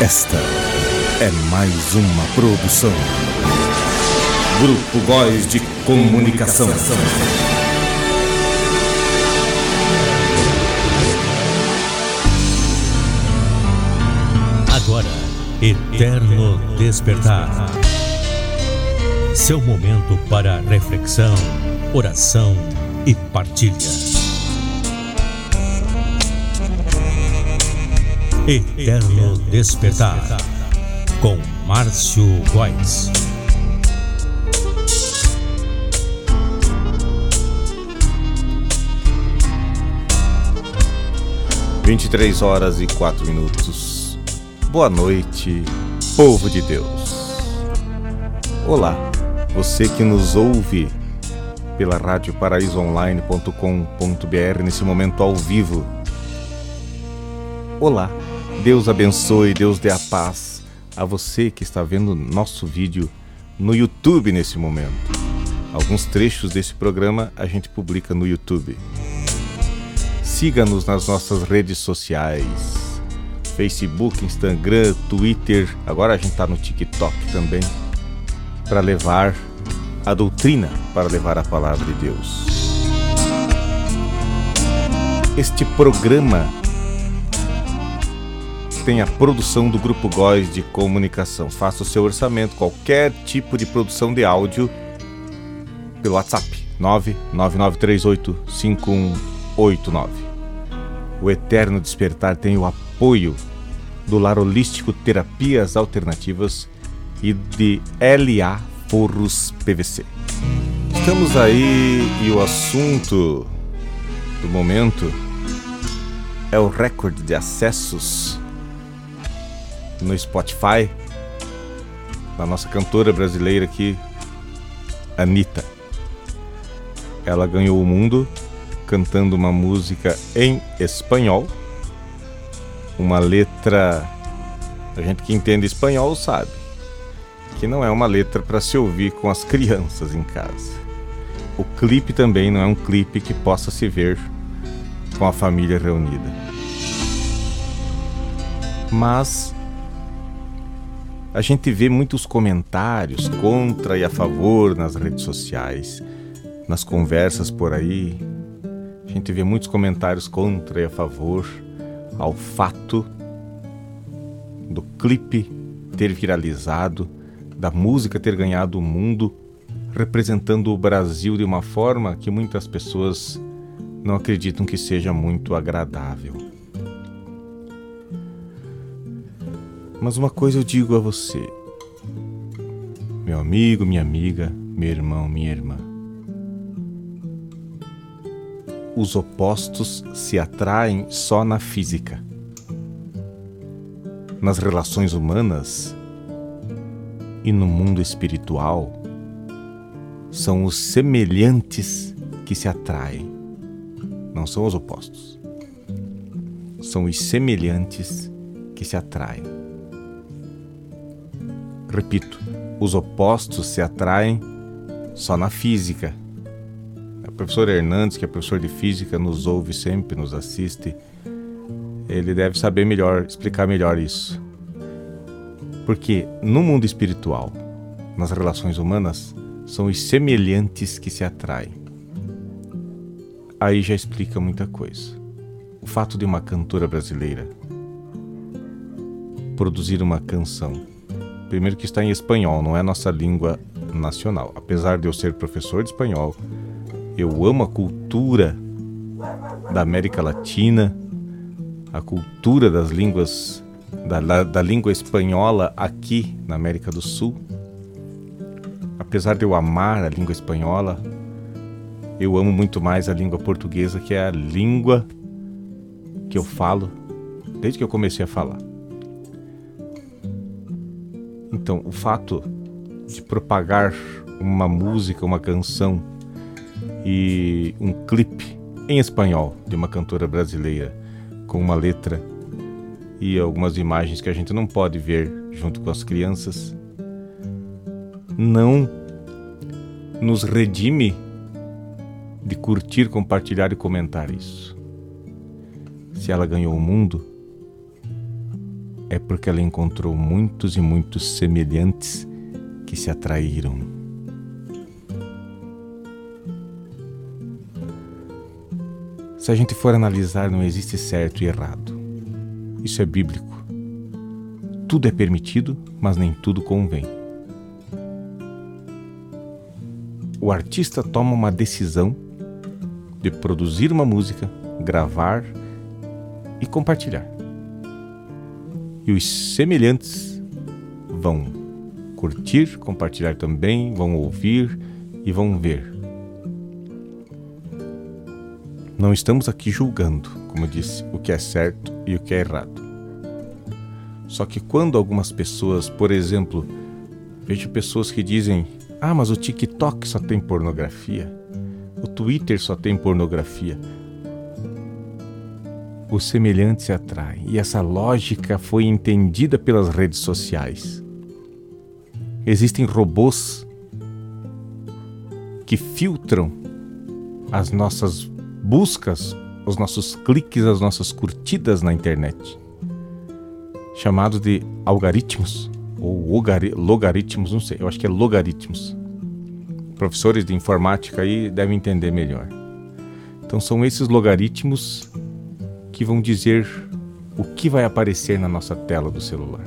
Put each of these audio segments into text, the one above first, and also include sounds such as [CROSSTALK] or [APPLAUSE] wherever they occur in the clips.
Esta é mais uma produção. Grupo Góis de Comunicação. Agora, Eterno Despertar. Seu momento para reflexão, oração e partilha. Eterno Despertar com Márcio Góes. Vinte e três horas e quatro minutos. Boa noite, povo de Deus. Olá, você que nos ouve pela rádio paraísoonline.com.br nesse momento ao vivo. Olá, Deus abençoe, Deus dê a paz a você que está vendo nosso vídeo no YouTube nesse momento. Alguns trechos desse programa a gente publica no YouTube. Siga-nos nas nossas redes sociais: Facebook, Instagram, Twitter. Agora a gente está no TikTok também para levar a doutrina, para levar a palavra de Deus. Este programa tem a produção do Grupo Góis de Comunicação. Faça o seu orçamento, qualquer tipo de produção de áudio, pelo WhatsApp 999385189. O Eterno Despertar tem o apoio do Lar Holístico Terapias Alternativas e de LA Forros PVC. Estamos aí e o assunto do momento é o recorde de acessos no Spotify da nossa cantora brasileira aqui, Anitta. Ela ganhou o mundo cantando uma música em espanhol, uma letra. A gente que entende espanhol sabe que não é uma letra para se ouvir com as crianças em casa. O clipe também não é um clipe que possa se ver com a família reunida. Mas a gente vê muitos comentários contra e a favor nas redes sociais, nas conversas por aí. A gente vê muitos comentários contra e a favor ao fato do clipe ter viralizado, da música ter ganhado o mundo, representando o Brasil de uma forma que muitas pessoas não acreditam que seja muito agradável. Mas uma coisa eu digo a você, meu amigo, minha amiga, meu irmão, minha irmã. Os opostos se atraem só na física. Nas relações humanas e no mundo espiritual, são os semelhantes que se atraem, não são os opostos. São os semelhantes que se atraem. Repito, os opostos se atraem só na física. O professor Hernandes, que é professor de física, nos ouve sempre, nos assiste. Ele deve saber melhor, explicar melhor isso. Porque no mundo espiritual, nas relações humanas, são os semelhantes que se atraem. Aí já explica muita coisa. O fato de uma cantora brasileira produzir uma canção Primeiro que está em espanhol, não é nossa língua nacional. Apesar de eu ser professor de espanhol, eu amo a cultura da América Latina, a cultura das línguas da, da, da, língua espanhola aqui na América do Sul. Apesar de eu amar a língua espanhola, eu amo muito mais a língua portuguesa, que é a língua que eu falo desde que eu comecei a falar. Então, o fato de propagar uma música, uma canção e um clipe em espanhol de uma cantora brasileira com uma letra e algumas imagens que a gente não pode ver junto com as crianças não nos redime de curtir, compartilhar e comentar isso. Se ela ganhou o mundo, é porque ela encontrou muitos e muitos semelhantes que se atraíram. Se a gente for analisar, não existe certo e errado. Isso é bíblico. Tudo é permitido, mas nem tudo convém. O artista toma uma decisão de produzir uma música, gravar e compartilhar. E os semelhantes vão curtir, compartilhar também, vão ouvir e vão ver. Não estamos aqui julgando, como eu disse, o que é certo e o que é errado. Só que quando algumas pessoas, por exemplo, vejo pessoas que dizem: Ah, mas o TikTok só tem pornografia, o Twitter só tem pornografia o semelhante se atrai. E essa lógica foi entendida pelas redes sociais. Existem robôs que filtram as nossas buscas, os nossos cliques, as nossas curtidas na internet, chamados de algoritmos ou logaritmos, não sei, eu acho que é logaritmos. Professores de informática aí devem entender melhor. Então são esses logaritmos que vão dizer o que vai aparecer na nossa tela do celular.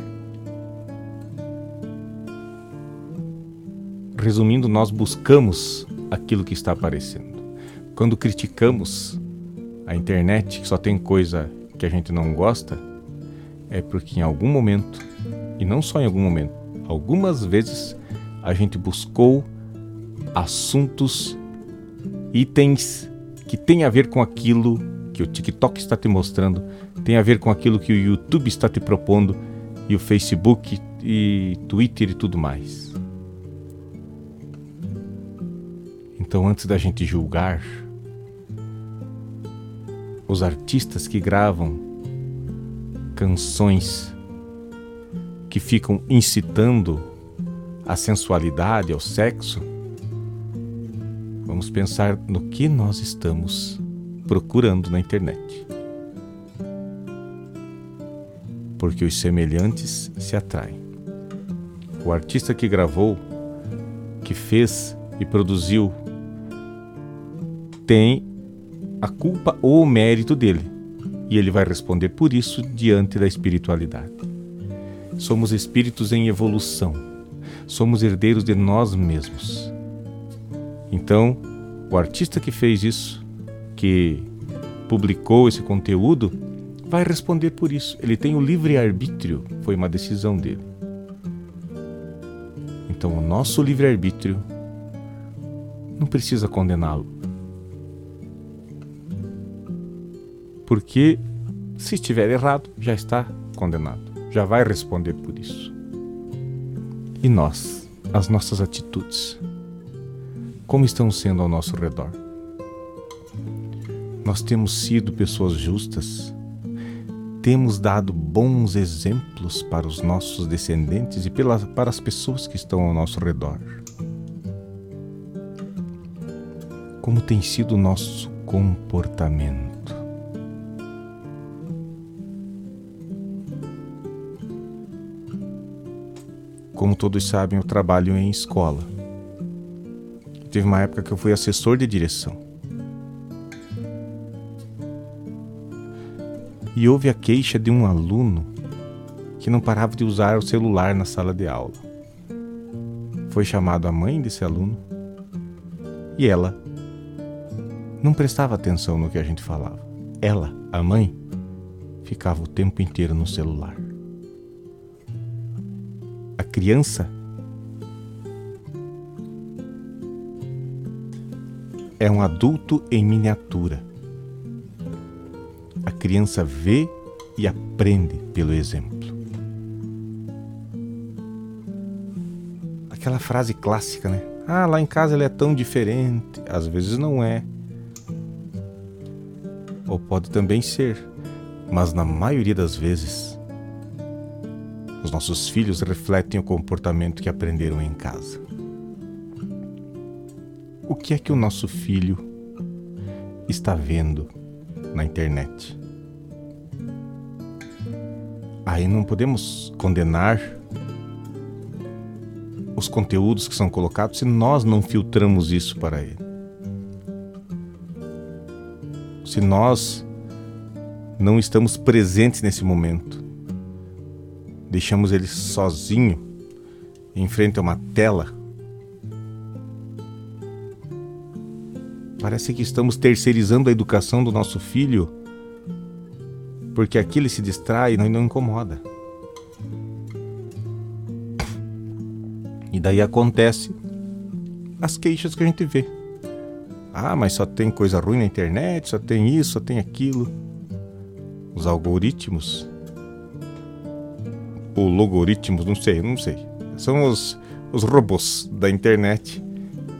Resumindo, nós buscamos aquilo que está aparecendo. Quando criticamos a internet, que só tem coisa que a gente não gosta, é porque em algum momento, e não só em algum momento, algumas vezes a gente buscou assuntos, itens que têm a ver com aquilo que o TikTok está te mostrando tem a ver com aquilo que o YouTube está te propondo e o Facebook e Twitter e tudo mais. Então, antes da gente julgar os artistas que gravam canções que ficam incitando a sensualidade, ao sexo, vamos pensar no que nós estamos procurando na internet. Porque os semelhantes se atraem. O artista que gravou, que fez e produziu, tem a culpa ou o mérito dele, e ele vai responder por isso diante da espiritualidade. Somos espíritos em evolução, somos herdeiros de nós mesmos. Então, o artista que fez isso que publicou esse conteúdo vai responder por isso. Ele tem o livre-arbítrio, foi uma decisão dele. Então, o nosso livre-arbítrio não precisa condená-lo. Porque se estiver errado, já está condenado, já vai responder por isso. E nós, as nossas atitudes, como estão sendo ao nosso redor? Nós temos sido pessoas justas, temos dado bons exemplos para os nossos descendentes e pela, para as pessoas que estão ao nosso redor. Como tem sido o nosso comportamento? Como todos sabem, eu trabalho em escola. Teve uma época que eu fui assessor de direção. E houve a queixa de um aluno que não parava de usar o celular na sala de aula. Foi chamado a mãe desse aluno e ela não prestava atenção no que a gente falava. Ela, a mãe, ficava o tempo inteiro no celular. A criança é um adulto em miniatura criança vê e aprende pelo exemplo. Aquela frase clássica, né? Ah, lá em casa ele é tão diferente. Às vezes não é. Ou pode também ser, mas na maioria das vezes, os nossos filhos refletem o comportamento que aprenderam em casa. O que é que o nosso filho está vendo na internet. Aí não podemos condenar os conteúdos que são colocados se nós não filtramos isso para ele. Se nós não estamos presentes nesse momento, deixamos ele sozinho em frente a uma tela, parece que estamos terceirizando a educação do nosso filho, porque aqui ele se distrai e não incomoda. E daí acontece as queixas que a gente vê. Ah, mas só tem coisa ruim na internet, só tem isso, só tem aquilo. Os algoritmos. Ou logaritmos, não sei, não sei. São os, os robôs da internet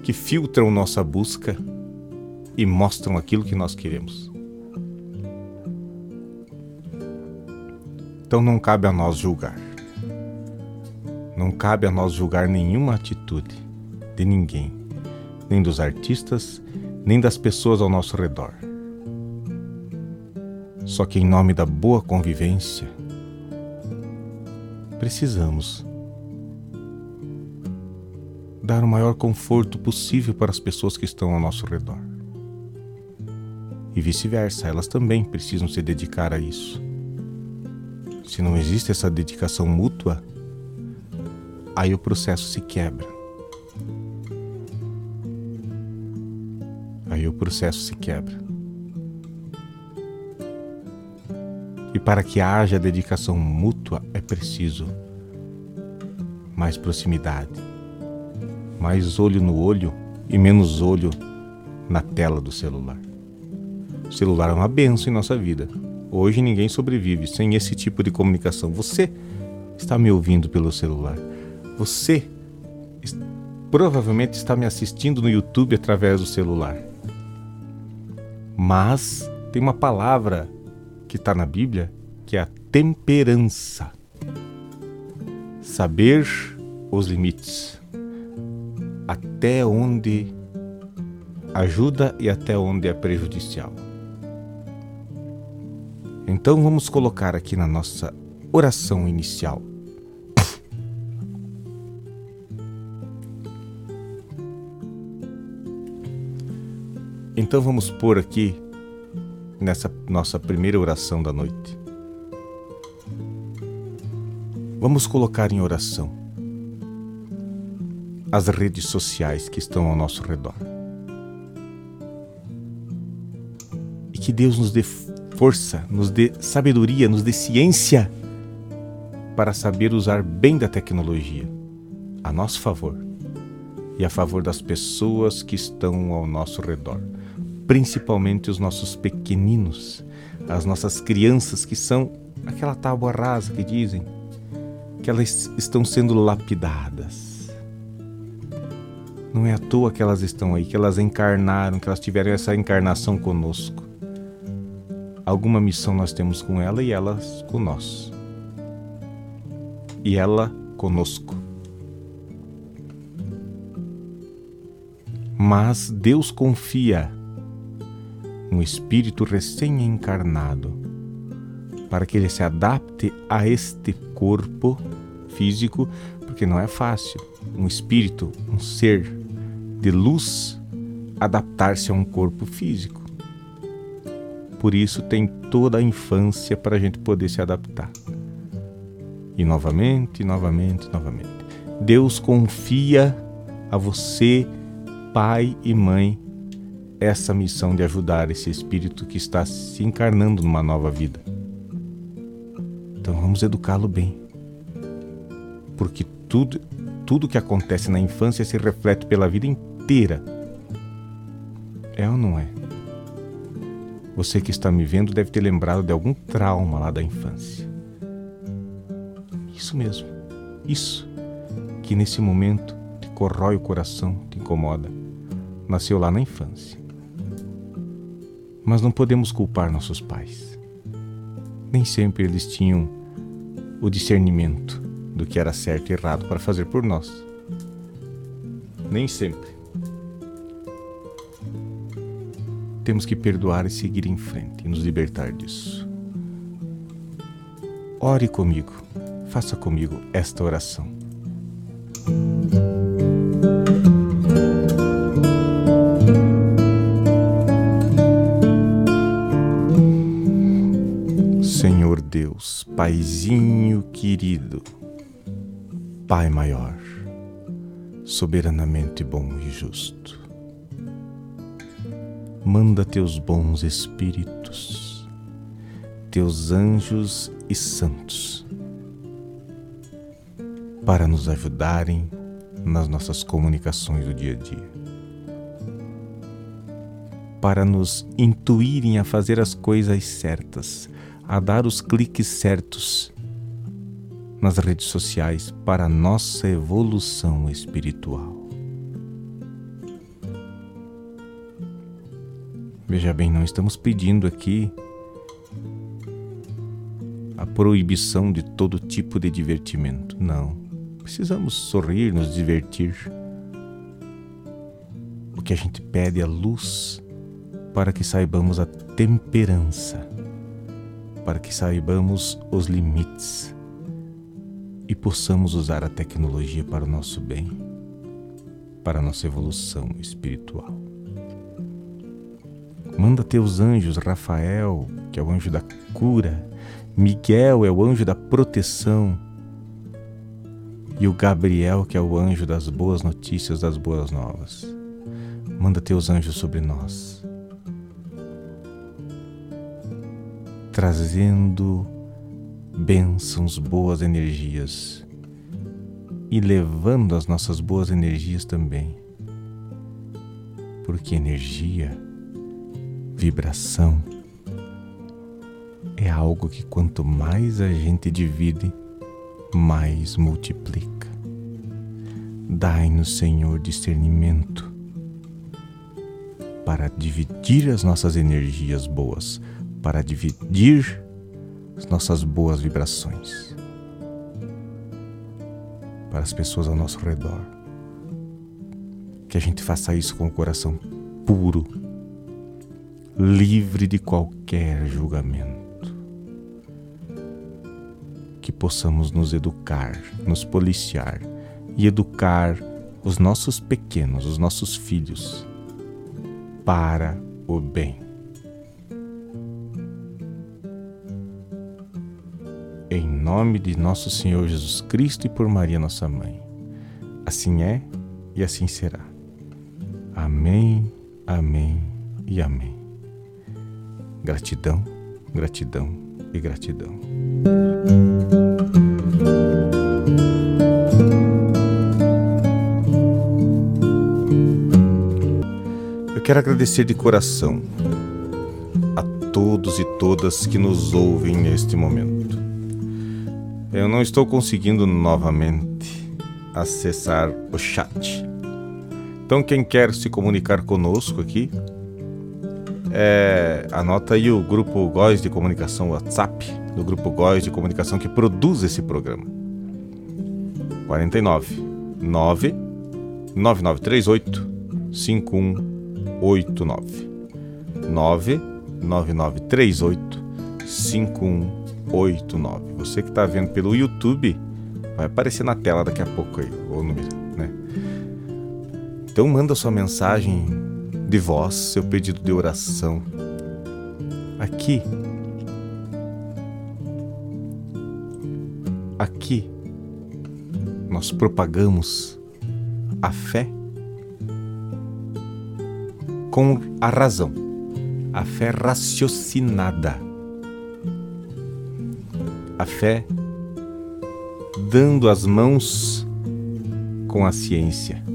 que filtram nossa busca e mostram aquilo que nós queremos. Então não cabe a nós julgar. Não cabe a nós julgar nenhuma atitude de ninguém, nem dos artistas, nem das pessoas ao nosso redor. Só que, em nome da boa convivência, precisamos dar o maior conforto possível para as pessoas que estão ao nosso redor. E vice-versa, elas também precisam se dedicar a isso. Se não existe essa dedicação mútua, aí o processo se quebra. Aí o processo se quebra. E para que haja dedicação mútua é preciso mais proximidade, mais olho no olho e menos olho na tela do celular. O celular é uma benção em nossa vida. Hoje ninguém sobrevive sem esse tipo de comunicação. Você está me ouvindo pelo celular. Você provavelmente está me assistindo no YouTube através do celular. Mas tem uma palavra que está na Bíblia que é a temperança. Saber os limites. Até onde ajuda e até onde é prejudicial. Então vamos colocar aqui na nossa oração inicial Então vamos pôr aqui, nessa nossa primeira oração da noite. Vamos colocar em oração as redes sociais que estão ao nosso redor. E que Deus nos dê força, nos dê sabedoria, nos dê ciência para saber usar bem da tecnologia a nosso favor e a favor das pessoas que estão ao nosso redor principalmente os nossos pequeninos, as nossas crianças que são aquela tábua rasa que dizem que elas estão sendo lapidadas. Não é à toa que elas estão aí, que elas encarnaram, que elas tiveram essa encarnação conosco. Alguma missão nós temos com ela e elas com nós. E ela conosco. Mas Deus confia um espírito recém-encarnado, para que ele se adapte a este corpo físico, porque não é fácil um espírito, um ser de luz, adaptar-se a um corpo físico. Por isso tem toda a infância para a gente poder se adaptar. E novamente, novamente, novamente. Deus confia a você, pai e mãe, essa missão de ajudar esse espírito que está se encarnando numa nova vida. Então vamos educá-lo bem. Porque tudo, tudo que acontece na infância se reflete pela vida inteira. É ou não é? Você que está me vendo deve ter lembrado de algum trauma lá da infância. Isso mesmo. Isso que nesse momento te corrói o coração, te incomoda, nasceu lá na infância. Mas não podemos culpar nossos pais. Nem sempre eles tinham o discernimento do que era certo e errado para fazer por nós. Nem sempre. Temos que perdoar e seguir em frente e nos libertar disso. ore comigo, faça comigo esta oração. Senhor Deus, Paizinho querido, Pai maior, soberanamente bom e justo, manda teus bons espíritos, teus anjos e santos, para nos ajudarem nas nossas comunicações do dia a dia, para nos intuírem a fazer as coisas certas, a dar os cliques certos nas redes sociais para nossa evolução espiritual. Veja bem, não estamos pedindo aqui a proibição de todo tipo de divertimento. Não. Precisamos sorrir, nos divertir. O que a gente pede é luz para que saibamos a temperança, para que saibamos os limites e possamos usar a tecnologia para o nosso bem, para a nossa evolução espiritual. Manda teus anjos, Rafael, que é o anjo da cura, Miguel é o anjo da proteção, e o Gabriel, que é o anjo das boas notícias, das boas novas. Manda teus anjos sobre nós, trazendo bênçãos, boas energias e levando as nossas boas energias também. Porque energia, vibração, é algo que quanto mais a gente divide, mais multiplica. Dai-nos, Senhor, discernimento para dividir as nossas energias boas, para dividir as nossas boas vibrações para as pessoas ao nosso redor. Que a gente faça isso com o coração puro, livre de qualquer julgamento que possamos nos educar, nos policiar e educar os nossos pequenos, os nossos filhos, para o bem. Em nome de nosso Senhor Jesus Cristo e por Maria, nossa mãe. Assim é e assim será. Amém, amém e amém. Gratidão, gratidão e gratidão. Eu quero agradecer de coração a todos e todas que nos ouvem neste momento. Eu não estou conseguindo novamente acessar o chat. Então, quem quer se comunicar conosco aqui, é, anota aí o grupo Góis de Comunicação WhatsApp, do grupo Góis de Comunicação que produz esse programa. 49 9 9938 5189 9 9938 5189. Você que está vendo pelo YouTube, vai aparecer na tela daqui a pouco aí o número, né? Então manda sua mensagem de voz, seu pedido de oração. Aqui. Aqui nós propagamos a fé com a razão, a fé raciocinada, a fé dando as mãos com a ciência.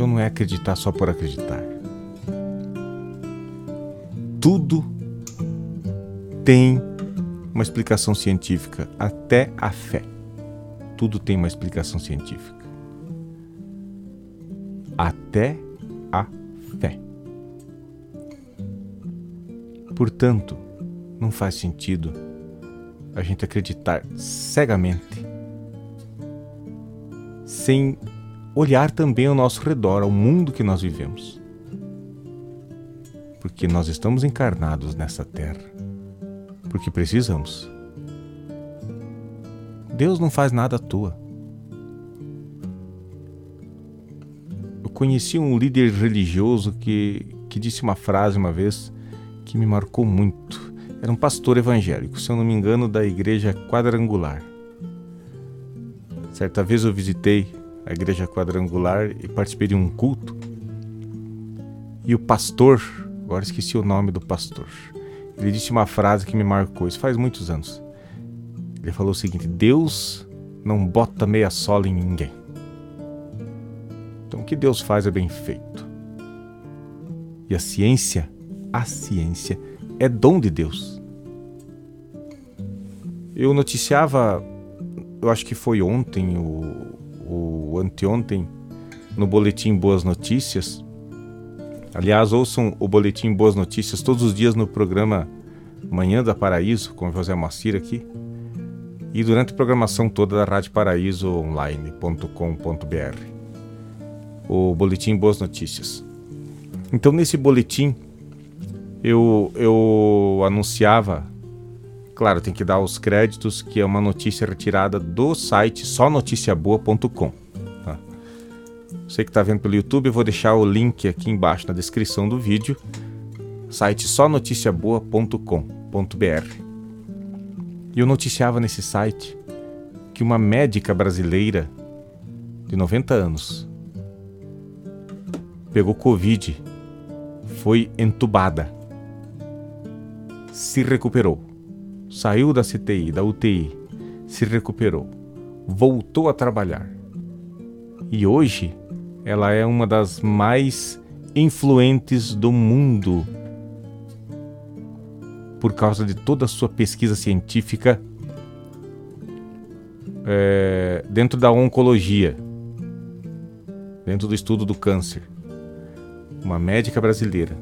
Então não é acreditar só por acreditar. Tudo tem uma explicação científica, até a fé. Tudo tem uma explicação científica. Até a fé. Portanto, não faz sentido a gente acreditar cegamente, sem olhar também ao nosso redor, ao mundo que nós vivemos. Porque nós estamos encarnados nessa terra, porque precisamos Deus não faz nada à toa. Eu conheci um líder religioso que, que disse uma frase uma vez que me marcou muito. Era um pastor evangélico, se eu não me engano, da igreja quadrangular. Certa vez eu visitei a igreja quadrangular e participei de um culto. E o pastor, agora esqueci o nome do pastor, ele disse uma frase que me marcou, isso faz muitos anos. Ele falou o seguinte: Deus não bota meia sola em ninguém. Então o que Deus faz é bem feito. E a ciência, a ciência é dom de Deus. Eu noticiava, eu acho que foi ontem o, o anteontem no boletim Boas Notícias. Aliás, ouçam o boletim Boas Notícias todos os dias no programa Manhã da Paraíso com José Macir aqui e durante a programação toda da Rádio Paraíso Online.com.br. O boletim Boas Notícias. Então, nesse boletim, eu, eu anunciava, claro, tem que dar os créditos, que é uma notícia retirada do site sonoticiaboa.com. Tá? Você que está vendo pelo YouTube, eu vou deixar o link aqui embaixo na descrição do vídeo, site sonoticiaboa.com.br. E eu noticiava nesse site que uma médica brasileira de 90 anos pegou Covid, foi entubada, se recuperou, saiu da CTI, da UTI, se recuperou, voltou a trabalhar. E hoje ela é uma das mais influentes do mundo por causa de toda a sua pesquisa científica é, dentro da oncologia, dentro do estudo do câncer. Uma médica brasileira.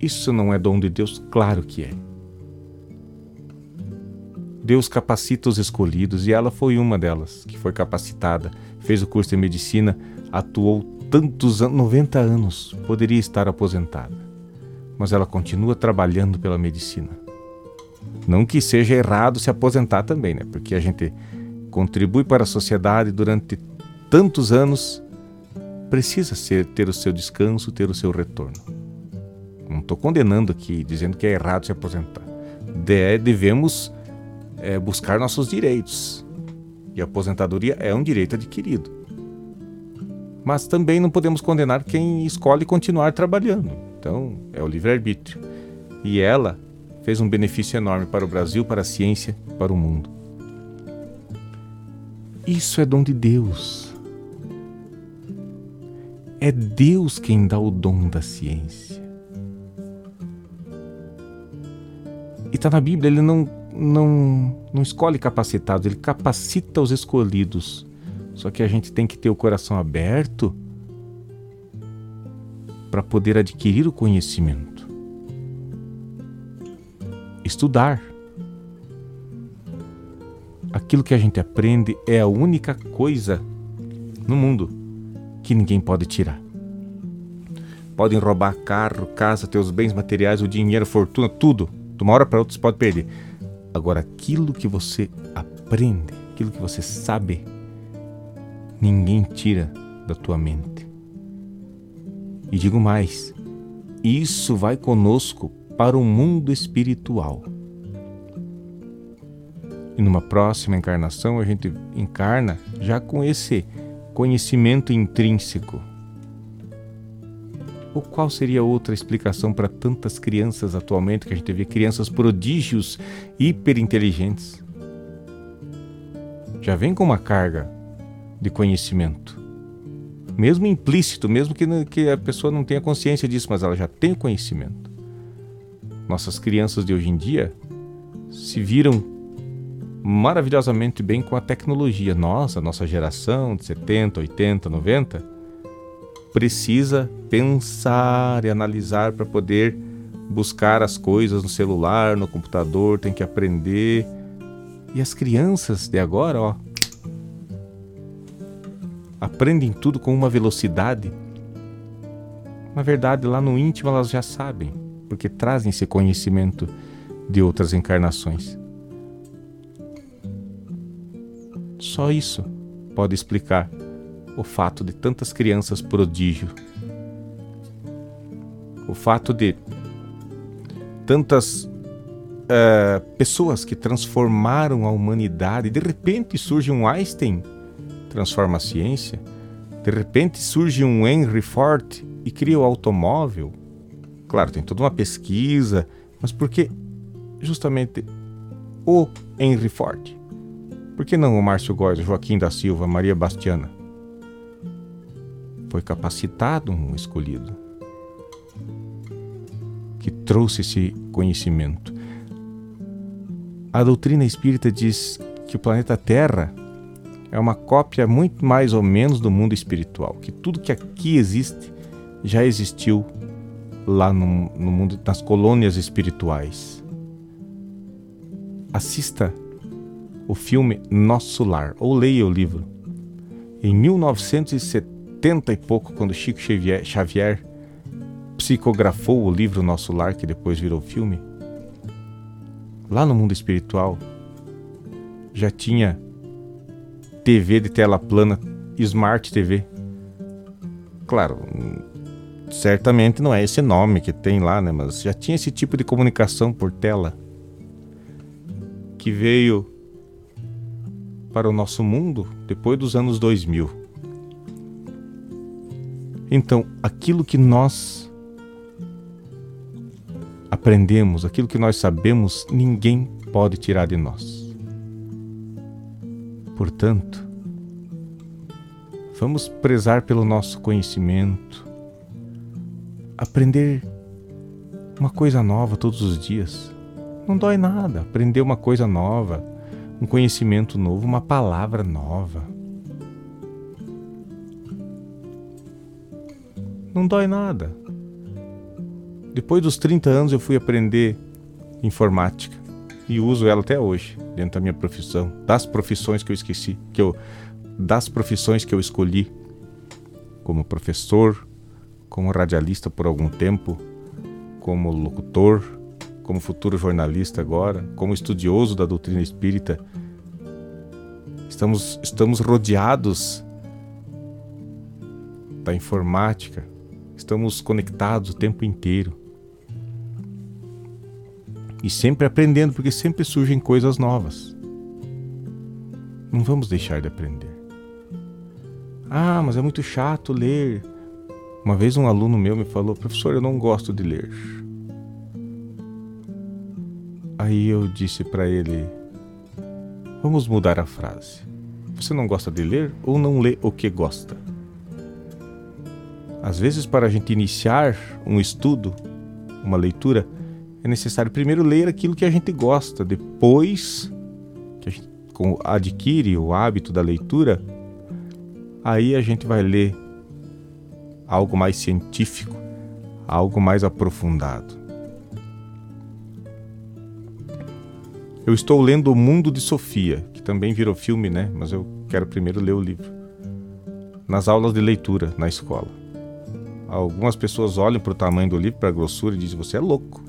Isso não é dom de Deus? Claro que é. Deus capacita os escolhidos e ela foi uma delas que foi capacitada, fez o curso de medicina, atuou tantos anos, 90 anos, poderia estar aposentada mas ela continua trabalhando pela medicina. Não que seja errado se aposentar também, né? Porque a gente contribui para a sociedade durante tantos anos, precisa ser ter o seu descanso, ter o seu retorno. Não estou condenando aqui, dizendo que é errado se aposentar. De, devemos é, buscar nossos direitos. E a aposentadoria é um direito adquirido. Mas também não podemos condenar quem escolhe continuar trabalhando. Então, é o livre-arbítrio. E ela fez um benefício enorme para o Brasil, para a ciência, para o mundo. Isso é dom de Deus. É Deus quem dá o dom da ciência. E está na Bíblia, ele não, não, não escolhe capacitados, ele capacita os escolhidos. Só que a gente tem que ter o coração aberto para poder adquirir o conhecimento. Estudar. Aquilo que a gente aprende é a única coisa no mundo que ninguém pode tirar. Podem roubar carro, casa, teus bens materiais, o dinheiro, fortuna, tudo. De uma hora para outra você pode perder. Agora, aquilo que você aprende, aquilo que você sabe, ninguém tira da tua mente. E digo mais: isso vai conosco para o mundo espiritual. E numa próxima encarnação a gente encarna já com esse conhecimento intrínseco. Ou qual seria outra explicação para tantas crianças atualmente que a gente vê crianças prodígios hiperinteligentes? Já vem com uma carga de conhecimento mesmo implícito, mesmo que, que a pessoa não tenha consciência disso, mas ela já tem o conhecimento. Nossas crianças de hoje em dia se viram maravilhosamente bem com a tecnologia. Nós, a nossa geração de 70, 80, 90, precisa pensar e analisar para poder buscar as coisas no celular, no computador, tem que aprender. E as crianças de agora, ó, aprendem tudo com uma velocidade. Na verdade, lá no íntimo elas já sabem, porque trazem esse conhecimento de outras encarnações. Só isso pode explicar o fato de tantas crianças prodígio. O fato de tantas uh, pessoas que transformaram a humanidade. De repente surge um Einstein, transforma a ciência. De repente surge um Henry Ford e cria o automóvel. Claro, tem toda uma pesquisa, mas por que justamente o Henry Ford? Por que não o Márcio Góes, Joaquim da Silva, Maria Bastiana? Foi capacitado um escolhido que trouxe esse conhecimento. A doutrina espírita diz que o planeta Terra é uma cópia muito mais ou menos do mundo espiritual, que tudo que aqui existe já existiu lá no, no mundo nas colônias espirituais. Assista o filme Nosso Lar ou leia o livro. Em 1970 e pouco, quando Chico Xavier, Xavier psicografou o livro Nosso Lar, que depois virou filme, lá no mundo espiritual, já tinha TV de tela plana, Smart TV. Claro, certamente não é esse nome que tem lá, né? Mas já tinha esse tipo de comunicação por tela que veio para o nosso mundo depois dos anos 2000. Então, aquilo que nós aprendemos, aquilo que nós sabemos, ninguém pode tirar de nós. Portanto, vamos prezar pelo nosso conhecimento, aprender uma coisa nova todos os dias. Não dói nada aprender uma coisa nova, um conhecimento novo, uma palavra nova. Não dói nada. Depois dos 30 anos eu fui aprender informática e uso ela até hoje dentro da minha profissão, das profissões que eu esqueci, que eu das profissões que eu escolhi como professor, como radialista por algum tempo, como locutor, como futuro jornalista agora, como estudioso da doutrina espírita. Estamos estamos rodeados da informática, estamos conectados o tempo inteiro e sempre aprendendo, porque sempre surgem coisas novas. Não vamos deixar de aprender. Ah, mas é muito chato ler. Uma vez um aluno meu me falou: professor, eu não gosto de ler. Aí eu disse para ele: vamos mudar a frase. Você não gosta de ler ou não lê o que gosta? Às vezes, para a gente iniciar um estudo, uma leitura, é necessário primeiro ler aquilo que a gente gosta, depois que a gente adquire o hábito da leitura, aí a gente vai ler algo mais científico, algo mais aprofundado. Eu estou lendo O Mundo de Sofia, que também virou filme, né? Mas eu quero primeiro ler o livro. Nas aulas de leitura na escola. Algumas pessoas olham para o tamanho do livro, para a grossura e dizem: Você é louco.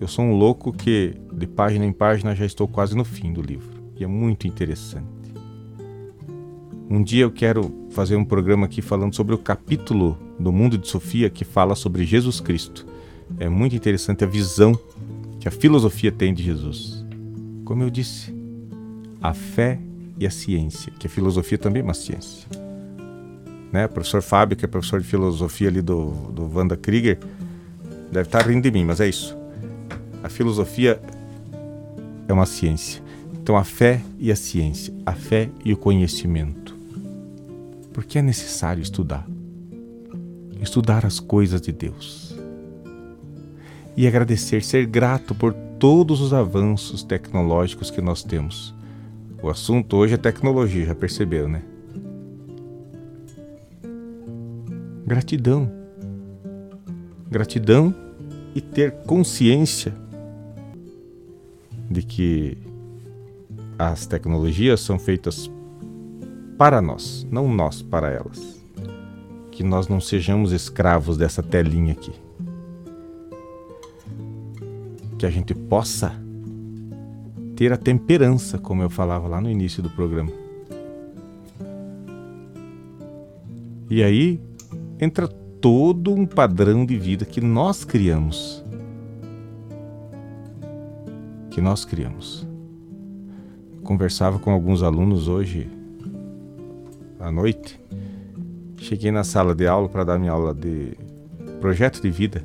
Eu sou um louco que, de página em página, já estou quase no fim do livro. E é muito interessante. Um dia eu quero fazer um programa aqui falando sobre o capítulo do Mundo de Sofia que fala sobre Jesus Cristo. É muito interessante a visão que a filosofia tem de Jesus. Como eu disse, a fé e a ciência, que a filosofia também é uma ciência. Né? O professor Fábio, que é professor de filosofia ali do, do Wanda Krieger, deve estar rindo de mim, mas é isso. A filosofia é uma ciência. Então a fé e a ciência, a fé e o conhecimento. Porque é necessário estudar. Estudar as coisas de Deus. E agradecer, ser grato por todos os avanços tecnológicos que nós temos. O assunto hoje é tecnologia, já perceberam, né? Gratidão. Gratidão e ter consciência de que as tecnologias são feitas para nós, não nós para elas. Que nós não sejamos escravos dessa telinha aqui. Que a gente possa ter a temperança, como eu falava lá no início do programa. E aí entra todo um padrão de vida que nós criamos. Que nós criamos. Conversava com alguns alunos hoje à noite. Cheguei na sala de aula para dar minha aula de projeto de vida.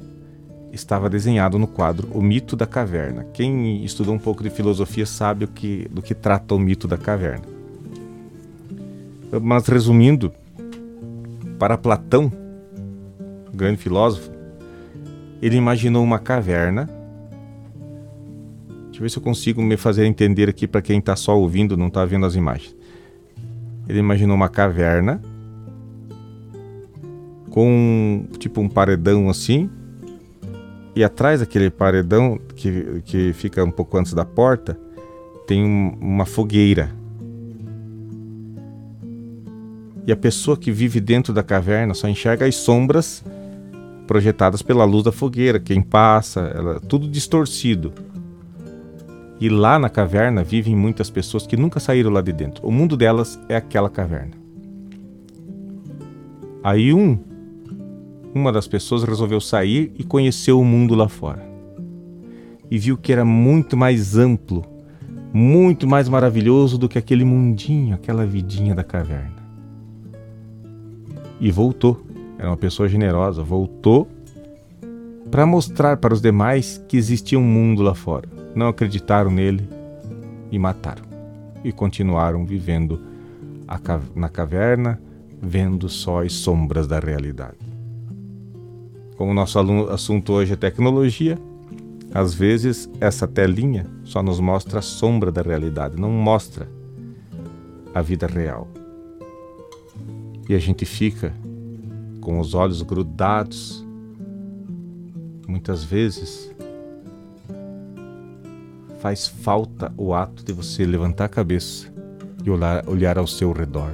Estava desenhado no quadro O Mito da Caverna. Quem estudou um pouco de filosofia sabe o que, do que trata o mito da caverna. Mas resumindo, para Platão, grande filósofo, ele imaginou uma caverna. Deixa eu ver se eu consigo me fazer entender aqui para quem está só ouvindo, não está vendo as imagens. Ele imaginou uma caverna com tipo um paredão assim, e atrás daquele paredão que, que fica um pouco antes da porta tem um, uma fogueira. E a pessoa que vive dentro da caverna só enxerga as sombras projetadas pela luz da fogueira, quem passa, ela, tudo distorcido. E lá na caverna vivem muitas pessoas que nunca saíram lá de dentro. O mundo delas é aquela caverna. Aí um, uma das pessoas resolveu sair e conhecer o mundo lá fora. E viu que era muito mais amplo, muito mais maravilhoso do que aquele mundinho, aquela vidinha da caverna e voltou. Era uma pessoa generosa, voltou para mostrar para os demais que existia um mundo lá fora. Não acreditaram nele e mataram. E continuaram vivendo na caverna, vendo só as sombras da realidade. Como o nosso assunto hoje é tecnologia, às vezes essa telinha só nos mostra a sombra da realidade, não mostra a vida real e a gente fica com os olhos grudados. Muitas vezes faz falta o ato de você levantar a cabeça e olhar, olhar ao seu redor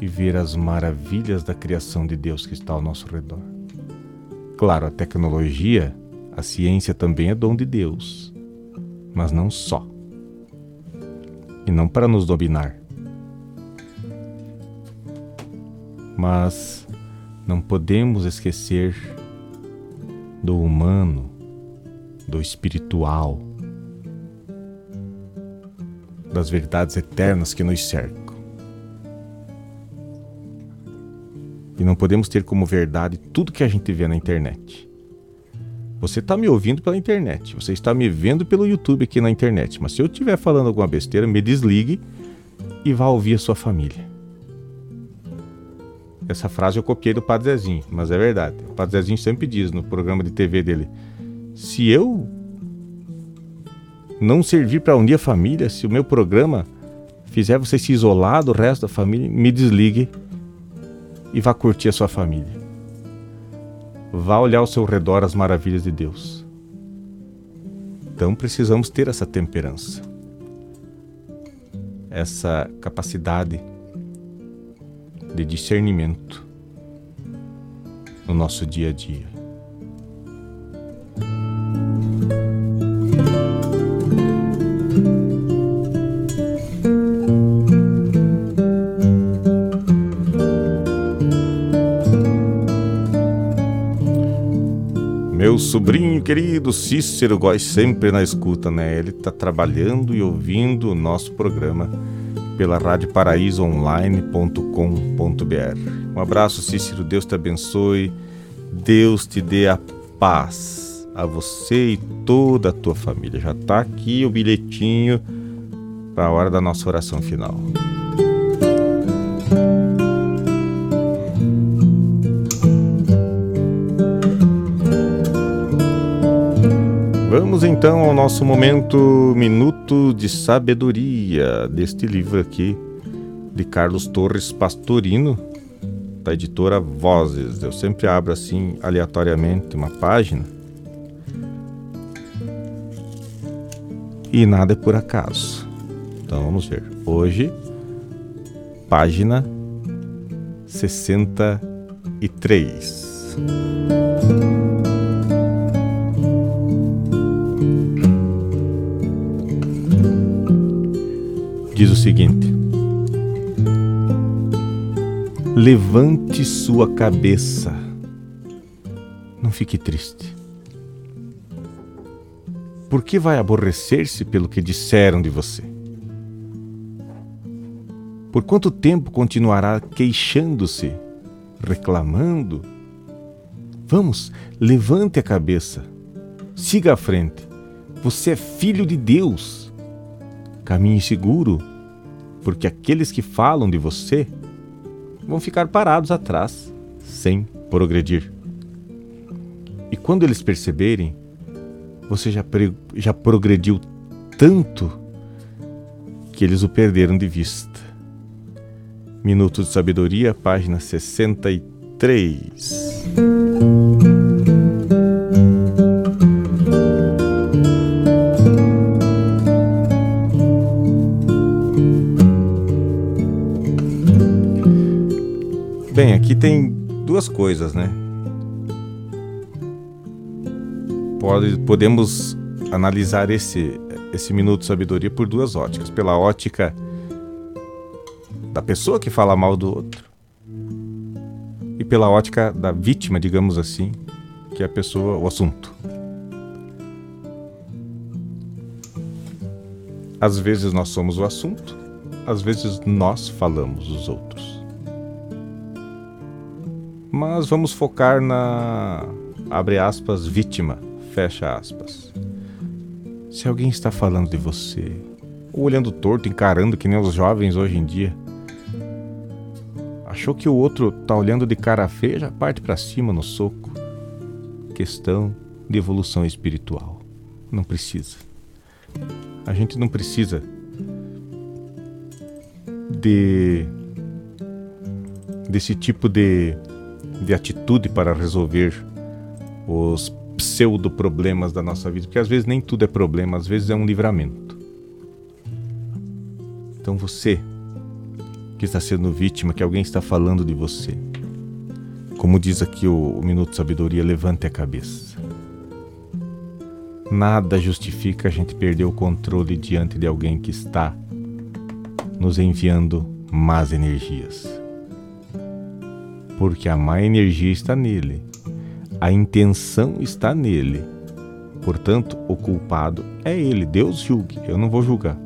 e ver as maravilhas da criação de Deus que está ao nosso redor. Claro, a tecnologia, a ciência também é dom de Deus, mas não só. E não para nos dominar, mas não podemos esquecer do humano, do espiritual, das verdades eternas que nos cercam. E não podemos ter como verdade tudo que a gente vê na internet. Você está me ouvindo pela internet, você está me vendo pelo YouTube aqui na internet, mas se eu estiver falando alguma besteira, me desligue e vá ouvir a sua família. Essa frase eu copiei do Padre Zezinho, mas é verdade. O Padre Zezinho sempre diz no programa de TV dele: se eu não servir para unir a família, se o meu programa fizer você se isolar do resto da família, me desligue e vá curtir a sua família. Vá olhar ao seu redor as maravilhas de Deus. Então precisamos ter essa temperança, essa capacidade de discernimento no nosso dia a dia. Meu sobrinho querido Cícero Góes sempre na escuta, né? Ele está trabalhando e ouvindo o nosso programa pela radioparaísoonline.com.br. Um abraço, Cícero. Deus te abençoe. Deus te dê a paz a você e toda a tua família. Já está aqui o bilhetinho para a hora da nossa oração final. Vamos então ao nosso momento Minuto de Sabedoria, deste livro aqui de Carlos Torres Pastorino, da editora Vozes. Eu sempre abro assim aleatoriamente uma página. E nada é por acaso. Então vamos ver. Hoje, página 63. Diz o seguinte: Levante sua cabeça, não fique triste. Por que vai aborrecer-se pelo que disseram de você? Por quanto tempo continuará queixando-se, reclamando? Vamos, levante a cabeça, siga à frente. Você é filho de Deus. Caminhe seguro, porque aqueles que falam de você vão ficar parados atrás, sem progredir. E quando eles perceberem, você já, já progrediu tanto que eles o perderam de vista. Minutos de Sabedoria, página 63. Aqui tem duas coisas, né? Pode, podemos analisar esse, esse minuto de sabedoria por duas óticas. Pela ótica da pessoa que fala mal do outro e pela ótica da vítima, digamos assim, que é a pessoa, o assunto. Às vezes nós somos o assunto, às vezes nós falamos os outros mas vamos focar na abre aspas vítima, fecha aspas. Se alguém está falando de você, ou olhando torto, encarando que nem os jovens hoje em dia, achou que o outro tá olhando de cara feia, já parte para cima no soco. Questão de evolução espiritual. Não precisa. A gente não precisa de desse tipo de de atitude para resolver os pseudo-problemas da nossa vida, porque às vezes nem tudo é problema, às vezes é um livramento. Então você que está sendo vítima, que alguém está falando de você, como diz aqui o, o Minuto Sabedoria, levante a cabeça. Nada justifica a gente perder o controle diante de alguém que está nos enviando más energias porque a má energia está nele, a intenção está nele. Portanto, o culpado é ele. Deus julgue, eu não vou julgar.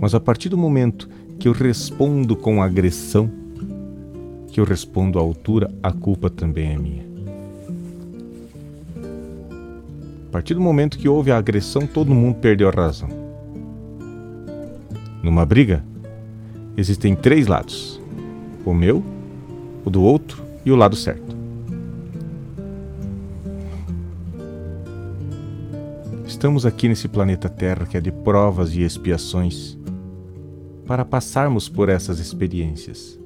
Mas a partir do momento que eu respondo com agressão, que eu respondo à altura, a culpa também é minha. A partir do momento que houve a agressão, todo mundo perdeu a razão. Numa briga, existem três lados: o meu, o do outro e o lado certo. Estamos aqui nesse planeta Terra que é de provas e expiações para passarmos por essas experiências.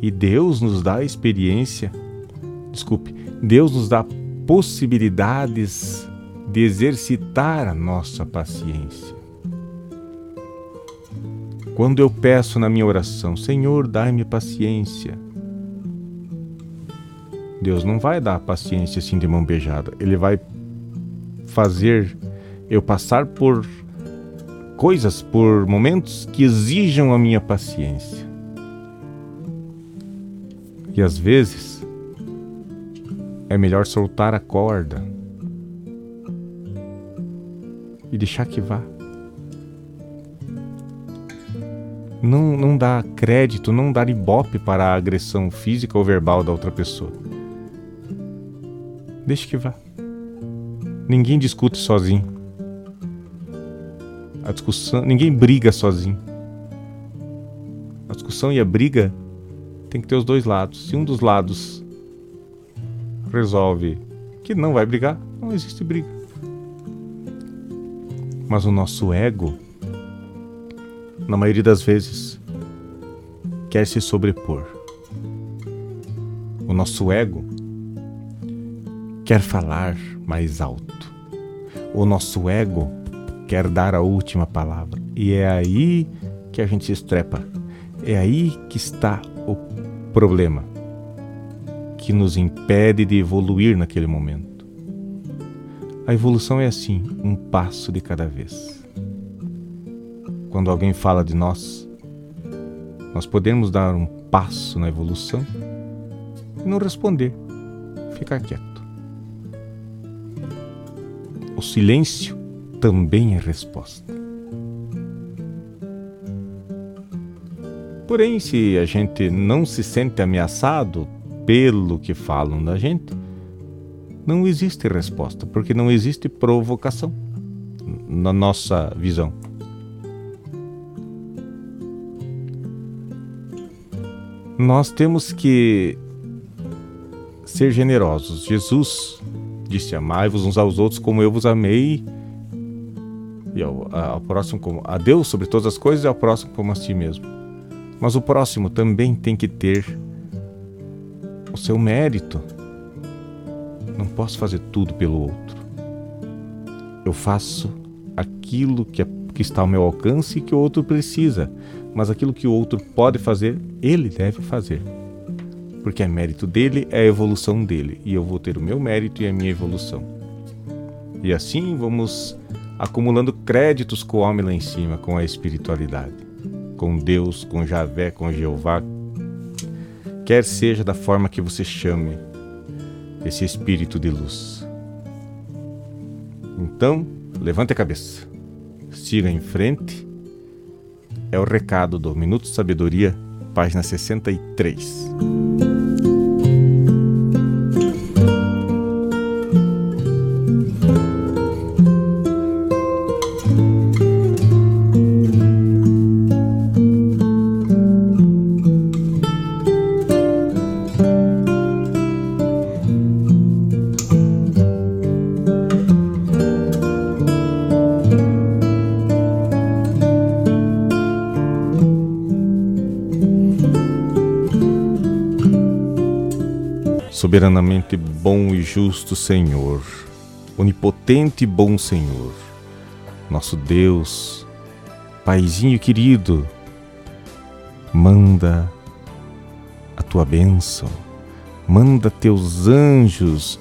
E Deus nos dá a experiência, desculpe, Deus nos dá possibilidades de exercitar a nossa paciência. Quando eu peço na minha oração, Senhor, dai-me paciência. Deus não vai dar paciência assim de mão beijada. Ele vai fazer eu passar por coisas, por momentos que exijam a minha paciência. E às vezes é melhor soltar a corda e deixar que vá. Não, não dá crédito, não dá ibope para a agressão física ou verbal da outra pessoa. Deixe que vá. Ninguém discute sozinho. A discussão, ninguém briga sozinho. A discussão e a briga tem que ter os dois lados. Se um dos lados resolve que não vai brigar, não existe briga. Mas o nosso ego na maioria das vezes, quer se sobrepor. O nosso ego quer falar mais alto. O nosso ego quer dar a última palavra. E é aí que a gente se estrepa. É aí que está o problema que nos impede de evoluir naquele momento. A evolução é assim, um passo de cada vez. Quando alguém fala de nós, nós podemos dar um passo na evolução e não responder, ficar quieto. O silêncio também é resposta. Porém, se a gente não se sente ameaçado pelo que falam da gente, não existe resposta, porque não existe provocação na nossa visão. Nós temos que ser generosos. Jesus disse: Amai-vos uns aos outros como eu vos amei, e ao, ao próximo como a Deus sobre todas as coisas e ao próximo como a si mesmo. Mas o próximo também tem que ter o seu mérito. Não posso fazer tudo pelo outro. Eu faço aquilo que, é, que está ao meu alcance e que o outro precisa, mas aquilo que o outro pode fazer, ele deve fazer. Porque é mérito dele, é a evolução dele, e eu vou ter o meu mérito e a minha evolução. E assim vamos acumulando créditos com o homem lá em cima, com a espiritualidade com Deus, com Javé, com Jeová, quer seja da forma que você chame esse espírito de luz. Então, levante a cabeça, siga em frente. É o recado do Minuto de Sabedoria, página 63. Soberanamente bom e justo Senhor, onipotente e bom Senhor, nosso Deus, Paizinho querido, manda a tua bênção, manda teus anjos,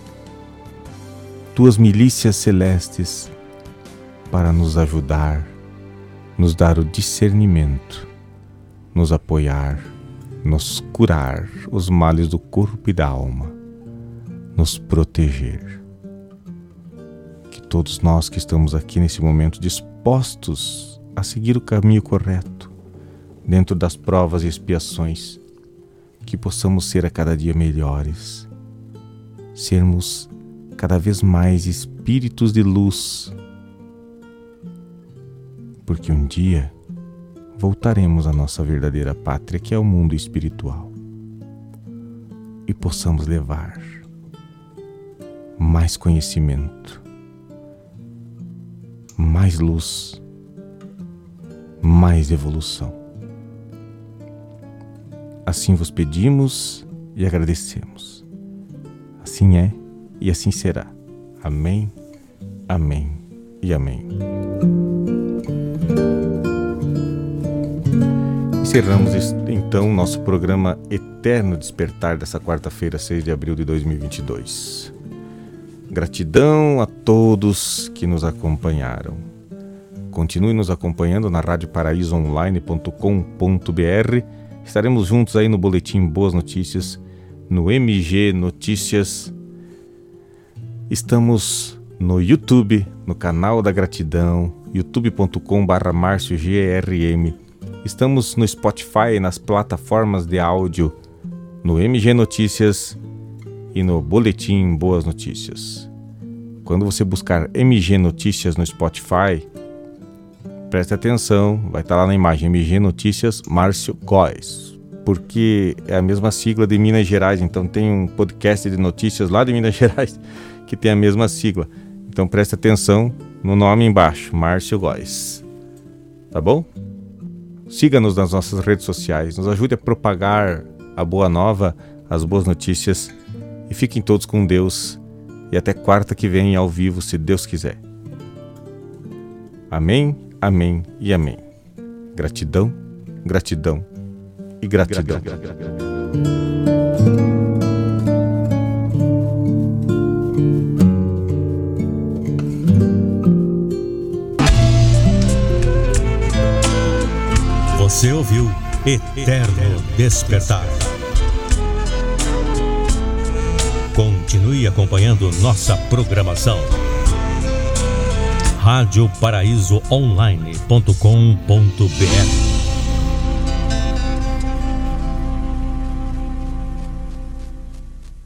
tuas milícias celestes para nos ajudar, nos dar o discernimento, nos apoiar, nos curar os males do corpo e da alma nos proteger. Que todos nós que estamos aqui nesse momento dispostos a seguir o caminho correto, dentro das provas e expiações, que possamos ser a cada dia melhores, sermos cada vez mais espíritos de luz, porque um dia voltaremos à nossa verdadeira pátria, que é o mundo espiritual, e possamos levar mais conhecimento, mais luz, mais evolução. Assim vos pedimos e agradecemos. Assim é e assim será. Amém, amém e amém. Encerramos então nosso programa Eterno Despertar dessa quarta-feira, 6 de abril de 2022. Gratidão a todos que nos acompanharam. Continue nos acompanhando na radioparaísoonline.com.br. Estaremos juntos aí no boletim Boas Notícias, no MG Notícias. Estamos no YouTube, no canal da Gratidão, youtube.com/marciogrm. Estamos no Spotify, nas plataformas de áudio, no MG Notícias e no Boletim Boas Notícias. Quando você buscar MG Notícias no Spotify, preste atenção, vai estar lá na imagem MG Notícias Márcio Góes, porque é a mesma sigla de Minas Gerais, então tem um podcast de notícias lá de Minas [LAUGHS] Gerais que tem a mesma sigla. Então preste atenção no nome embaixo, Márcio Góes. Tá bom? Siga-nos nas nossas redes sociais, nos ajude a propagar a boa nova, as boas notícias e fiquem todos com Deus e até quarta que vem ao vivo, se Deus quiser. Amém, amém e amém. Gratidão, gratidão e gratidão. Você ouviu Eterno Despertar. Continue acompanhando nossa programação. Rádio Paraíso Online.com.br